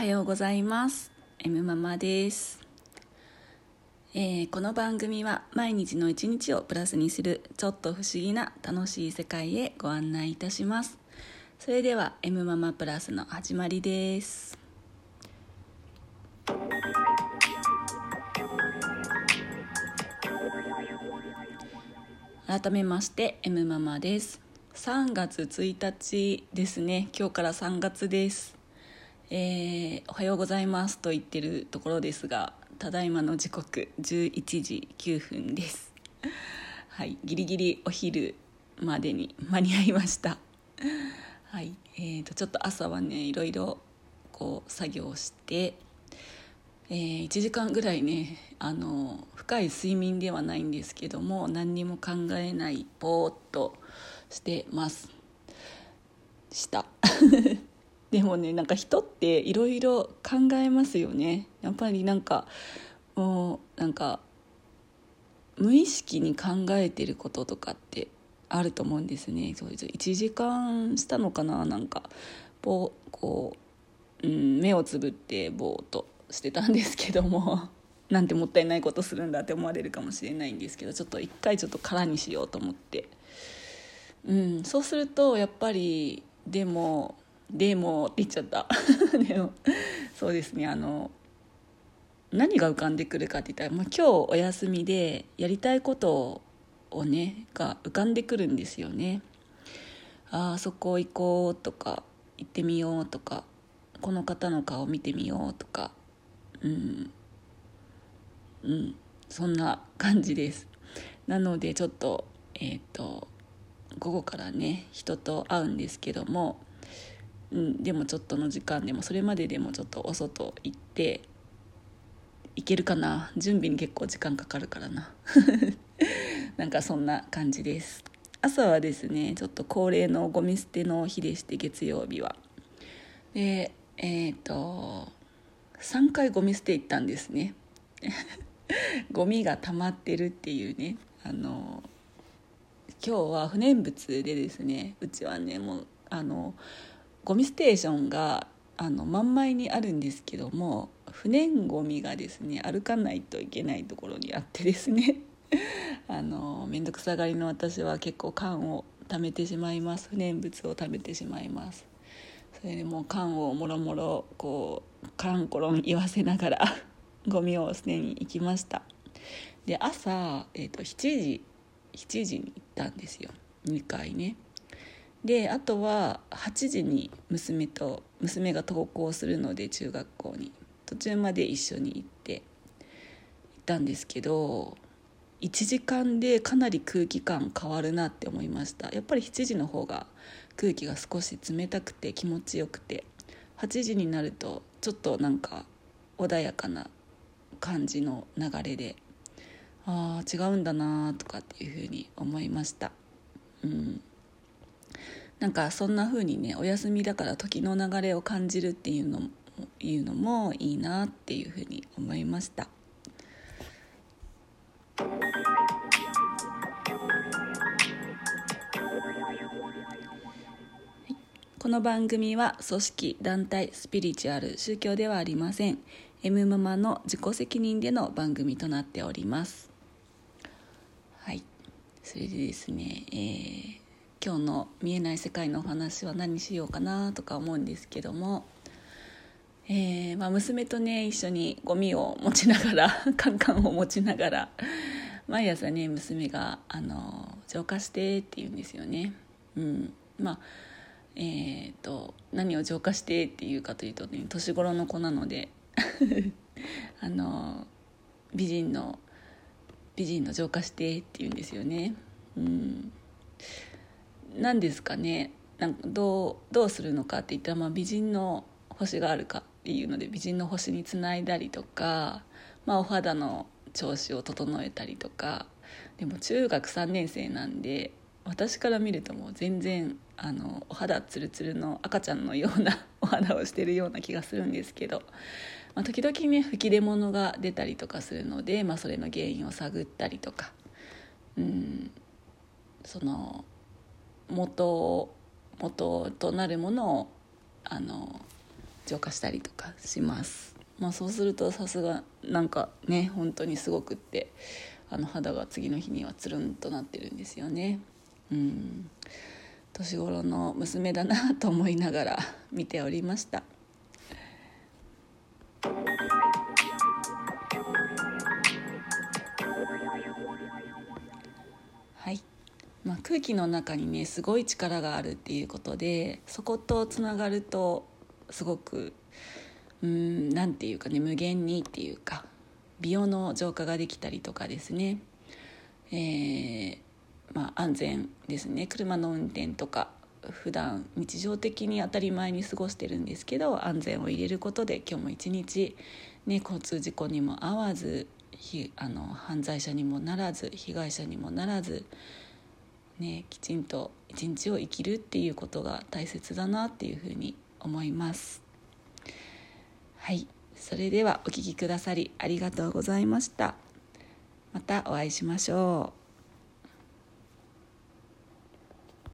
はようございます。M ママです、えーこの番組は毎日の一日をプラスにするちょっと不思議な楽しい世界へご案内いたします。それでは M ママプラスの始まりです。改めまして M ママです。3月1日ですね。今日から3月です。えーおはようございますと言ってるところですがただいまの時刻11時9分です。はいギリギリお昼までに間に合いました。はいえー、とちょっと朝はねいろいろこう作業してえー1時間ぐらいねあの深い睡眠ではないんですけども何にも考えないぼーっとしてます。した。でもねなんか人っていろいろ考えますよね。やっぱりなんかもうなんか無意識に考えてることとかってあると思うんですね。そう1時間したのかななんか。ぼこう、うん、目をつぶってぼーっとしてたんですけども なんてもったいないことするんだって思われるかもしれないんですけどちょっと一回ちょっと空にしようと思って、うん、そうするとやっぱりでもでもって言っちゃった。でもそうですね。あの何が浮かんでくるかって言ったら、まあ、今日お休みでやりたいことをねが浮かんでくるんですよね。ああそこ行こうとか行ってみようとかこの方の顔見てみようとかうんうんそんな感じです。なのでちょっとえっ、と午後からね人と会うんですけども、うん、でもちょっとの時間でもそれまででもちょっとお外行って行けるかな？準備に結構時間かかるからな。なんかそんな感じです。朝はですねちょっと恒例のゴミ捨ての日でして月曜日は。でえっ、と3回ゴミ捨て行ったんですね。ゴミが溜まってるっていうね。あの今日は不燃物でですねうちはねもうあのゴミステーションがあの真ん前にあるんですけども不燃ゴミがですね歩かないといけないところにあってですね あの面倒くさがりの私は結構缶を貯めてしまいます。不燃物を貯めてしまいます。それでもう缶をもろもろこうカランコロン言わせながら ゴミを捨てに行きました。で朝、えー、と7時7時に行ったんですよ。2回ね。であとは8時に娘と娘が登校するので中学校に途中まで一緒に行って行ったんですけど1時間でかなり空気感変わるなって思いました。やっぱり7時の方が空気が少し冷たくて気持ちよくて8時になるとちょっとなんか穏やかな感じの流れでああ違うんだなとかっていうふうに思いました。うん。なんかそんな風にねお休みだから時の流れを感じるっていうのもいうのもいいなっていうふうに思いました。この番組は組織団体スピリチュアル宗教ではありません。M ママの自己責任での番組となっております。はい。それでですね、えー今日の見えない世界のお話は何しようかなとか思うんですけども、えーまあ、娘とね一緒にゴミを持ちながら カンカンを持ちながら毎朝ね娘があの「浄化して」って言うんですよね。うん、まあえー、と何を浄化してっていうかというとね年頃の子なので あの美人の美人の浄化してって言うんですよね。うん何ですかね？なんかどうどうするのかって言ったら、まあ、美人の星があるかっていうので美人の星につないだりとか、まあ、お肌の調子を整えたりとか。でも中学3年生なんで私から見るともう全然あのお肌ツルツルの赤ちゃんのような お肌をしてるような気がするんですけど、まあ、時々ね吹き出物が出たりとかするので、まあ、それの原因を探ったりとか。うん。その元元となるものをあの浄化したりとかします。まあそうするとさすがなんかね本当にすごくってあの肌が次の日にはつるんとなってるんですよね。うん。年頃の娘だなと思いながら見ておりました。まあ、空気の中にねすごい力があるっていうことでそことつながるとすごくうんなんていうかね無限にっていうか美容の浄化ができたりとかですね、えーまあ、安全ですね。車の運転とか普段日常的に当たり前に過ごしてるんですけど安全を入れることで今日も一日、ね、交通事故にも遭わずあの犯罪者にもならず被害者にもならず、ね、きちんと一日を生きるっていうことが大切だなっていうふうに思います。はいそれではお聴きくださりありがとうございました。またお会いしましょう。